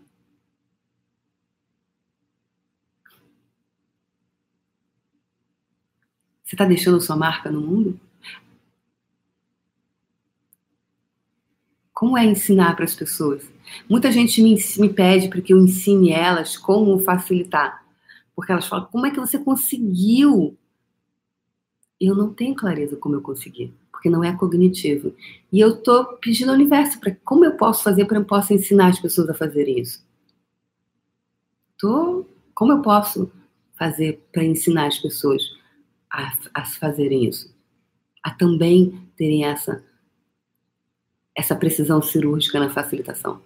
S1: Você está deixando sua marca no mundo? Como é ensinar para as pessoas? Muita gente me, me pede para que eu ensine elas como facilitar. Porque elas falam, como é que você conseguiu? Eu não tenho clareza como eu consegui, porque não é cognitivo. E eu estou pedindo ao universo para como eu posso fazer para eu possa ensinar as pessoas a fazerem isso. Tô, como eu posso fazer para ensinar as pessoas a, a fazerem isso? A também terem essa essa precisão cirúrgica na facilitação.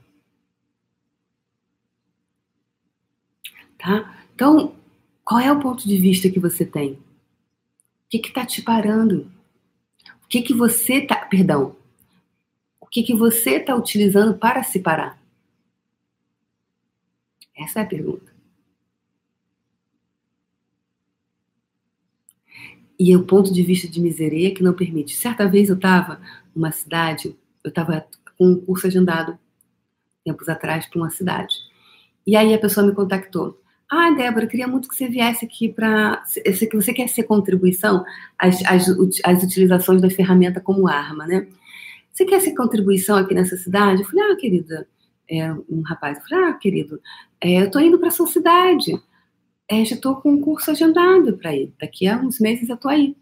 S1: Tá? Então, qual é o ponto de vista que você tem? Que está te parando? O que, que você está. Perdão. O que, que você está utilizando para se parar? Essa é a pergunta. E é o ponto de vista de miseria que não permite. Certa vez eu estava numa cidade eu estava com um curso agendado tempos atrás para uma cidade. E aí a pessoa me contactou. Ah, Débora, queria muito que você viesse aqui para. Você quer ser contribuição às, às, às utilizações da ferramenta como arma, né? Você quer ser contribuição aqui nessa cidade? Eu falei, ah, querida, é, um rapaz, eu falei, ah, querido, é, eu estou indo para sua cidade. É, já estou com um curso agendado para ir. Daqui a uns meses eu estou aí.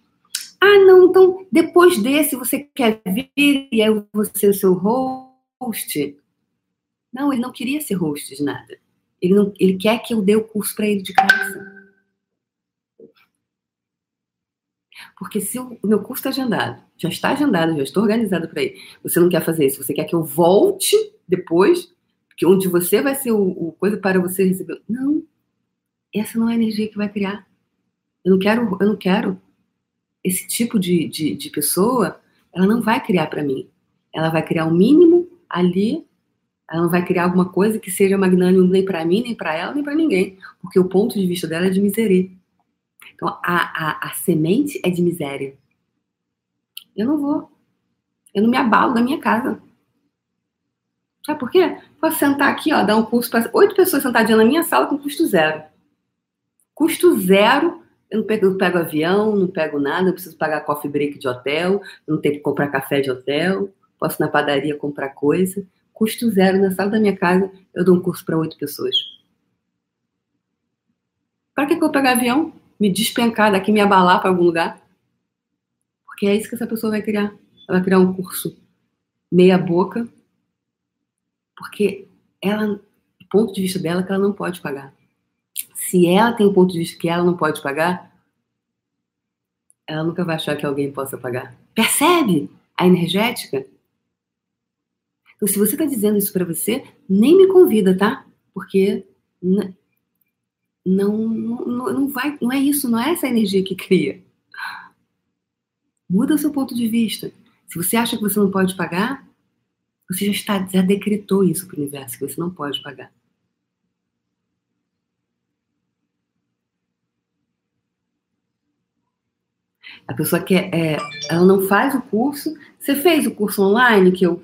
S1: Ah, não, então depois desse você quer vir e aí você é o seu host? Não, ele não queria ser host de nada. Ele, não, ele quer que eu dê o curso para ele de graça. Porque se o, meu curso está agendado, já está agendado, já estou organizado para ele, você não quer fazer isso, você quer que eu volte depois, que onde você vai ser o, o coisa para você receber. Não, essa não é a energia que vai criar. Eu não quero, eu não quero esse tipo de, de, de pessoa, ela não vai criar para mim. Ela vai criar o mínimo ali, ela não vai criar alguma coisa que seja magnânimo nem para mim, nem para ela, nem para ninguém, porque o ponto de vista dela é de miséria. Então, a, a, a semente é de miséria. Eu não vou. Eu não me abalo da minha casa. Sabe por quê? Posso sentar aqui, ó, dar um curso para oito pessoas sentadinhas na minha sala com custo zero. Custo zero eu não pego, eu pego avião, não pego nada, não preciso pagar coffee break de hotel, não tenho que comprar café de hotel, posso ir na padaria comprar coisa. Custo zero na sala da minha casa, eu dou um curso para oito pessoas. Para que, que eu pegar avião? Me despencar daqui, me abalar para algum lugar? Porque é isso que essa pessoa vai criar. Ela vai criar um curso meia boca, porque ela, ponto de vista dela, que ela não pode pagar se ela tem um ponto de vista que ela não pode pagar, ela nunca vai achar que alguém possa pagar. Percebe a energética? Então, se você está dizendo isso para você, nem me convida, tá? Porque não, não, não, vai, não é isso, não é essa energia que cria. Muda o seu ponto de vista. Se você acha que você não pode pagar, Você já, está, já decretou isso para o universo, que você não pode pagar. A pessoa quer, é, ela não faz o curso. Você fez o curso online que eu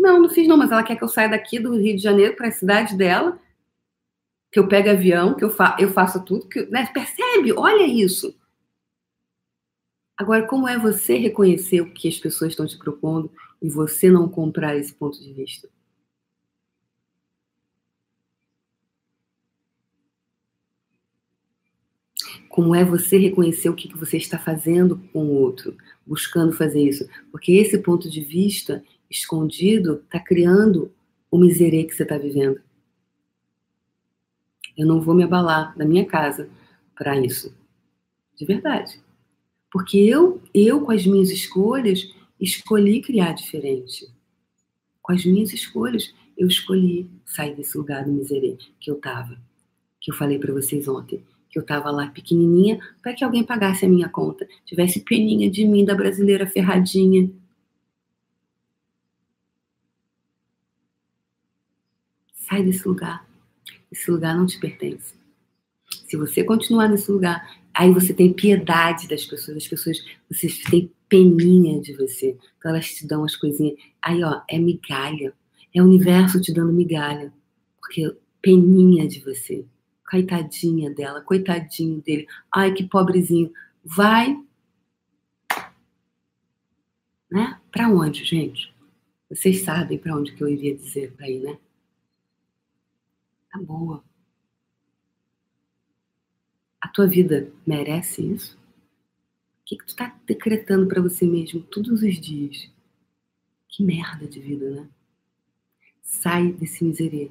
S1: não, não fiz não, mas ela quer que eu saia daqui do Rio de Janeiro para a cidade dela, que eu pegue avião, que eu, fa eu faça tudo, que, né? percebe? Olha isso. Agora, como é você reconhecer o que as pessoas estão te propondo e você não comprar esse ponto de vista? Como é você reconhecer o que, você está fazendo com o outro, buscando fazer isso? Porque esse ponto de vista escondido está criando o miserê que você está vivendo. Eu não vou me abalar da minha casa para isso. De verdade. Porque eu, eu, com as minhas escolhas, escolhi criar diferente. Com as minhas escolhas, eu escolhi sair desse lugar do miserê que eu estava. Que eu falei para vocês ontem que eu estava lá pequenininha, para que alguém pagasse a minha conta, tivesse peninha de mim, da brasileira ferradinha. Sai desse lugar. Esse lugar não te pertence. Se você continuar nesse lugar, aí você tem piedade das pessoas, as pessoas, você tem peninha de você. Então elas te dão as coisinhas. Aí, ó, é migalha. É o universo te dando migalha. Porque peninha de você coitadinha dela, coitadinho dele, ai que pobrezinho, vai, né? Para onde, gente? Vocês sabem para onde que eu iria dizer para ir, né? Tá boa. A tua vida merece isso? O que, que tu tá decretando para você mesmo todos os dias? Que merda de vida, né? Sai desse miserê.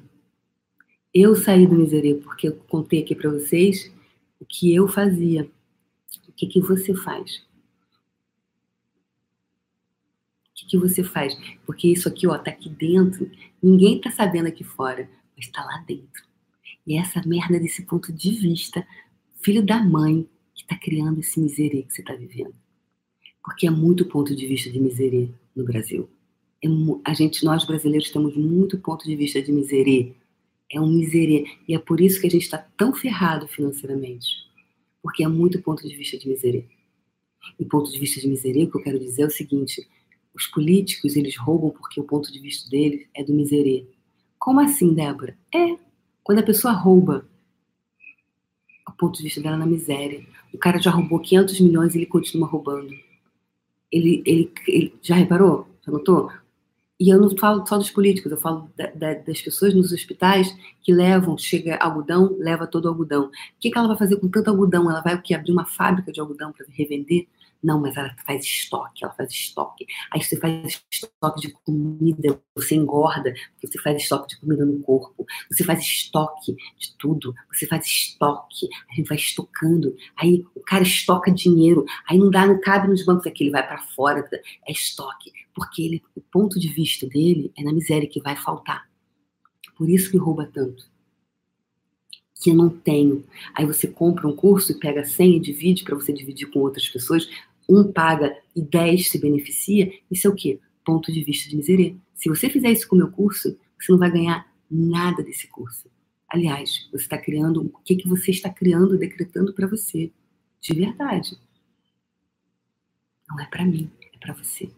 S1: Eu saí do miserê porque eu contei aqui para vocês o que eu fazia. O que, que você faz? O que, que você faz? Porque isso aqui, ó, tá aqui dentro. Ninguém tá sabendo aqui fora, mas tá lá dentro. E é essa merda desse ponto de vista, filho da mãe, que tá criando esse miserê que você tá vivendo. Porque é muito ponto de vista de miserê no Brasil. É, a gente, nós brasileiros, temos muito ponto de vista de miserê é um miserê. E é por isso que a gente está tão ferrado financeiramente. Porque é muito ponto de vista de miserê. E ponto de vista de miserê, o que eu quero dizer é o seguinte: os políticos, eles roubam porque o ponto de vista deles é do miserê. Como assim, Débora? É, quando a pessoa rouba, o ponto de vista dela na miséria. O cara já roubou 500 milhões e ele continua roubando. Ele, ele, ele já reparou? Já notou? E eu não falo só dos políticos, eu falo da, da, das pessoas nos hospitais que levam, chega algodão, leva todo o algodão. O que, que ela vai fazer com tanto algodão? Ela vai o que abrir uma fábrica de algodão para revender? Não, mas ela faz estoque, ela faz estoque. Aí você faz estoque de comida, você engorda, você faz estoque de comida no corpo, você faz estoque de tudo, você faz estoque, a gente vai estocando. Aí o cara estoca dinheiro, aí não dá, não cabe nos bancos aqui, ele vai para fora, é estoque, porque ele, o ponto de vista dele é na miséria que vai faltar. Por isso que rouba tanto que eu não tenho. Aí você compra um curso e pega 100 e divide para você dividir com outras pessoas um paga e dez se beneficia, isso é o quê? Ponto de vista de miserê. Se você fizer isso com o meu curso, você não vai ganhar nada desse curso. Aliás, você está criando o que, que você está criando, decretando para você. De verdade. Não é para mim, é para você.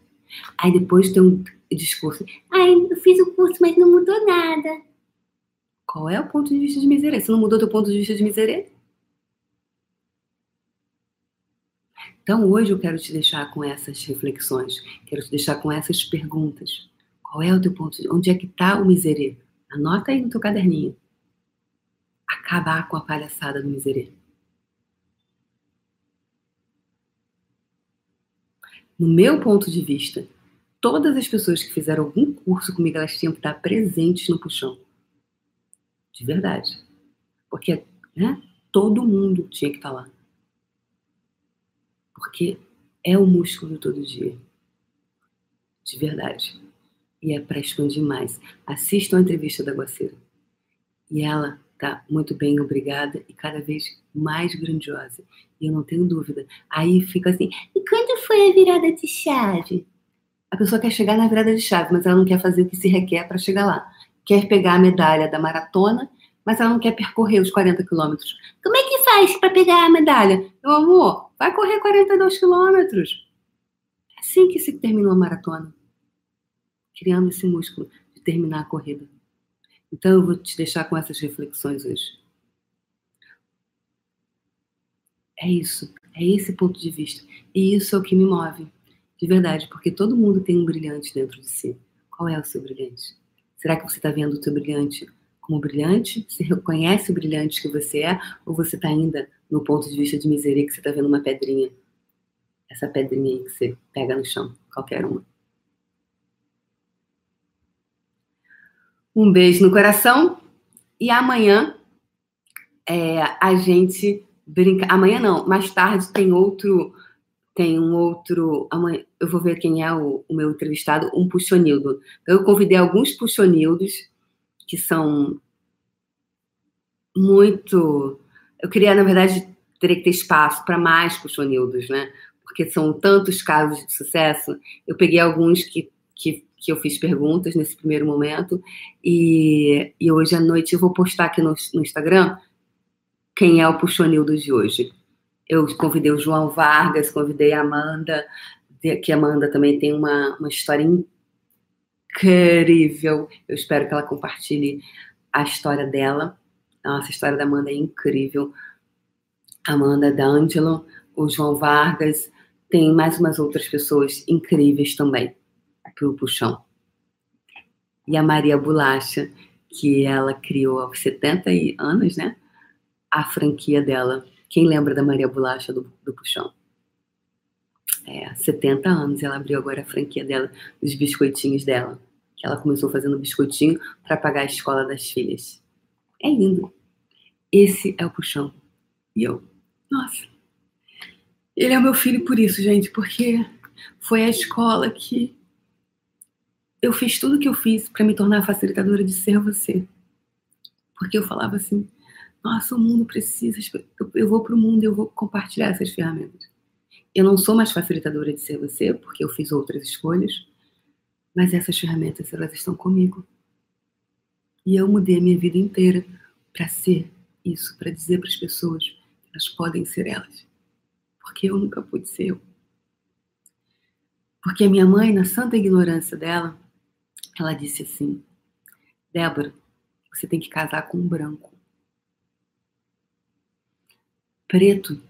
S1: Aí depois tem um discurso. Ai, eu fiz o curso, mas não mudou nada. Qual é o ponto de vista de miserê? Se não mudou teu ponto de vista de miserê, Então hoje eu quero te deixar com essas reflexões, quero te deixar com essas perguntas. Qual é o teu ponto? De... Onde é que está o miserê? Anota aí no teu caderninho. Acabar com a palhaçada do miserê. No meu ponto de vista, todas as pessoas que fizeram algum curso comigo, elas tinham que estar presentes no puxão. De verdade. Porque né, todo mundo tinha que estar lá porque é o músculo todo dia. De verdade. E é para expandir mais. Assistam a entrevista da Guaceira. E ela tá muito bem, obrigada, e cada vez mais grandiosa. E eu não tenho dúvida. Aí fica assim, e quando foi a virada de chave? A pessoa quer chegar na virada de chave, mas ela não quer fazer o que se requer para chegar lá. Quer pegar a medalha da maratona, mas ela não quer percorrer os 40 quilômetros. Como é que faz para pegar a medalha? Meu amor, vai correr 42 quilômetros. É assim que se termina uma maratona. Criando esse músculo de terminar a corrida. Então eu vou te deixar com essas reflexões hoje. É isso, é esse ponto de vista. E isso é o que me move, de verdade, porque todo mundo tem um brilhante dentro de si. Qual é o seu brilhante? Será que você está vendo o seu brilhante como brilhante? Você reconhece o brilhante que você é? Ou você está ainda no ponto de vista de miséria que você está vendo uma pedrinha? Essa pedrinha aí que você pega no chão, qualquer uma. Um beijo no coração e amanhã é, a gente brinca. Amanhã não, mais tarde tem outro, tem um outro. Amanhã eu vou ver quem é o, o meu entrevistado, um puxonildo. Eu convidei alguns puxonildos que são muito. Eu queria, na verdade, teria que ter espaço para mais puxonildos, né? Porque são tantos casos de sucesso. Eu peguei alguns que, que que eu fiz perguntas nesse primeiro momento. E, e hoje à noite eu vou postar aqui no, no Instagram quem é o Puxonildo de hoje. Eu convidei o João Vargas, convidei a Amanda, que a Amanda também tem uma, uma história incrível. Eu espero que ela compartilhe a história dela. Nossa, a história da Amanda é incrível. Amanda D'Angelo, o João Vargas, tem mais umas outras pessoas incríveis também pro puxão. E a Maria Bolacha, que ela criou aos 70 anos, né? A franquia dela. Quem lembra da Maria Bolacha do, do puxão? É, 70 anos ela abriu agora a franquia dela, dos biscoitinhos dela. Que ela começou fazendo biscoitinho para pagar a escola das filhas. É lindo. Esse é o puxão. E eu, nossa, ele é o meu filho por isso, gente, porque foi a escola que eu fiz tudo o que eu fiz para me tornar facilitadora de ser você. Porque eu falava assim: nossa, o mundo precisa, eu vou para o mundo e eu vou compartilhar essas ferramentas. Eu não sou mais facilitadora de ser você, porque eu fiz outras escolhas, mas essas ferramentas, elas estão comigo. E eu mudei a minha vida inteira para ser isso, para dizer para as pessoas que elas podem ser elas. Porque eu nunca pude ser eu. Porque a minha mãe, na santa ignorância dela, ela disse assim: Débora, você tem que casar com um branco. Preto.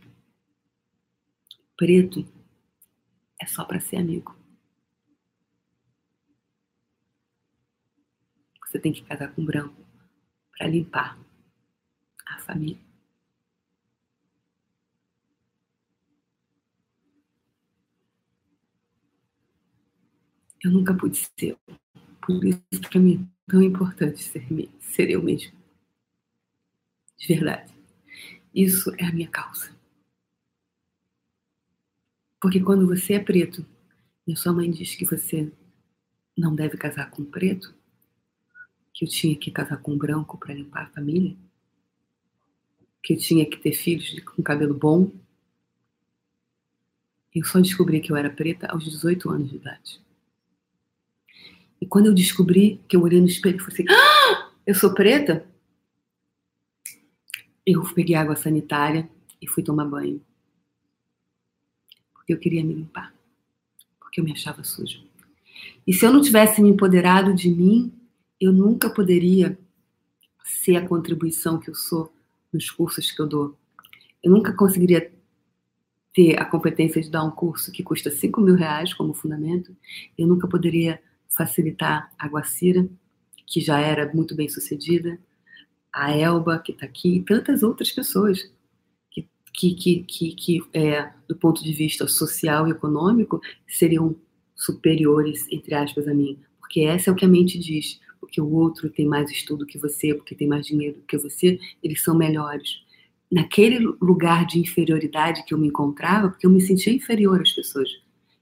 S1: Preto é só para ser amigo. Você tem que casar com branco para limpar a família. Eu nunca pude ser por isso, para mim, é tão importante ser, ser eu mesmo. De verdade. Isso é a minha causa. Porque quando você é preto e a sua mãe diz que você não deve casar com preto, que eu tinha que casar com branco para limpar a família, que eu tinha que ter filhos com cabelo bom, eu só descobri que eu era preta aos 18 anos de idade. E quando eu descobri que eu olhei no espelho e falei assim, ah, eu sou preta, eu peguei água sanitária e fui tomar banho. Porque eu queria me limpar. Porque eu me achava suja. E se eu não tivesse me empoderado de mim, eu nunca poderia ser a contribuição que eu sou nos cursos que eu dou. Eu nunca conseguiria ter a competência de dar um curso que custa 5 mil reais como fundamento. Eu nunca poderia facilitar a Guacira, que já era muito bem sucedida, a Elba, que está aqui, e tantas outras pessoas que, que, que, que, é, do ponto de vista social e econômico, seriam superiores, entre aspas, a mim. Porque essa é o que a mente diz. Porque o outro tem mais estudo que você, porque tem mais dinheiro que você, eles são melhores. Naquele lugar de inferioridade que eu me encontrava, porque eu me sentia inferior às pessoas.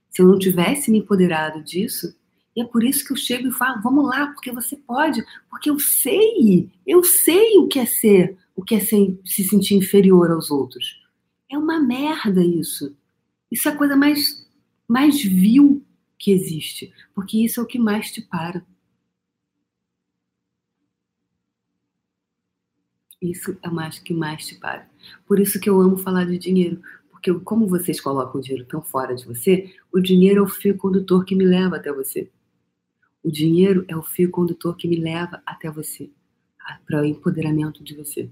S1: Se eu não tivesse me empoderado disso, e é por isso que eu chego e falo, vamos lá, porque você pode, porque eu sei, eu sei o que é ser, o que é ser, se sentir inferior aos outros. É uma merda isso. Isso é a coisa mais, mais vil que existe, porque isso é o que mais te para. Isso é mais que mais te para. Por isso que eu amo falar de dinheiro, porque como vocês colocam o dinheiro tão fora de você, o dinheiro é o fio condutor que me leva até você. O dinheiro é o fio condutor que me leva até você, para o empoderamento de você.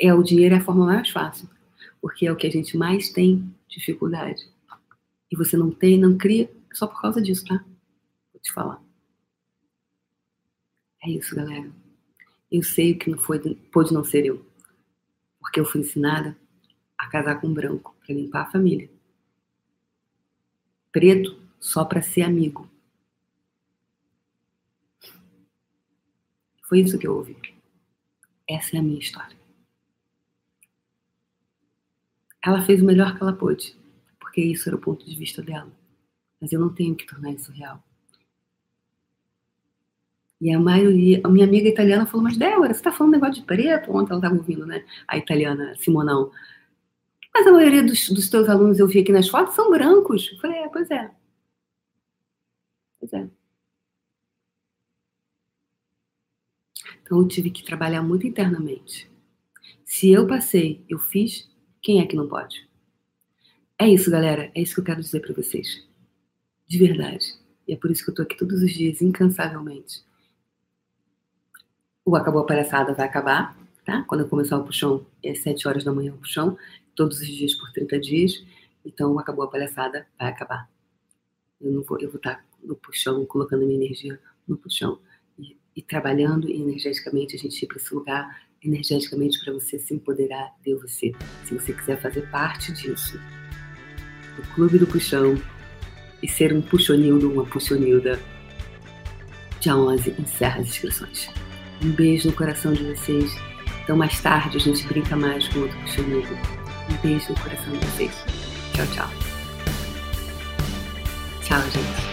S1: É o dinheiro é a forma mais fácil, porque é o que a gente mais tem dificuldade. E você não tem, não cria só por causa disso, tá? Vou te falar. É isso, galera. Eu sei que não foi, pôde não ser eu. Porque eu fui ensinada a casar com branco para limpar a família. Preto só para ser amigo. Foi isso que eu ouvi. Essa é a minha história. Ela fez o melhor que ela pôde, porque isso era o ponto de vista dela. Mas eu não tenho que tornar isso real. E a maioria, a minha amiga italiana falou, mas Débora, você tá falando negócio de preto? Ontem ela estava ouvindo, né? A italiana Simonão. Mas a maioria dos, dos teus alunos eu vi aqui nas fotos são brancos. Eu falei, é, pois é. Pois é. Então eu tive que trabalhar muito internamente. Se eu passei, eu fiz, quem é que não pode? É isso, galera. É isso que eu quero dizer para vocês. De verdade. E é por isso que eu tô aqui todos os dias, incansavelmente. O Acabou a Palhaçada vai acabar, tá? Quando eu começar o puxão, é 7 horas da manhã o puxão, todos os dias por 30 dias. Então, o Acabou a Palhaçada vai acabar. Eu não vou, eu vou estar no puxão, colocando minha energia no puxão e, e trabalhando energeticamente a gente ir para esse lugar energeticamente para você se empoderar de você. Se você quiser fazer parte disso, do Clube do Puxão e ser um puxonildo, uma puxonilda, dia 11 encerra as inscrições. Um beijo no coração de vocês. Então, mais tarde, a gente brinca mais com outro comigo. Um beijo no coração de vocês. Tchau, tchau. Tchau, gente.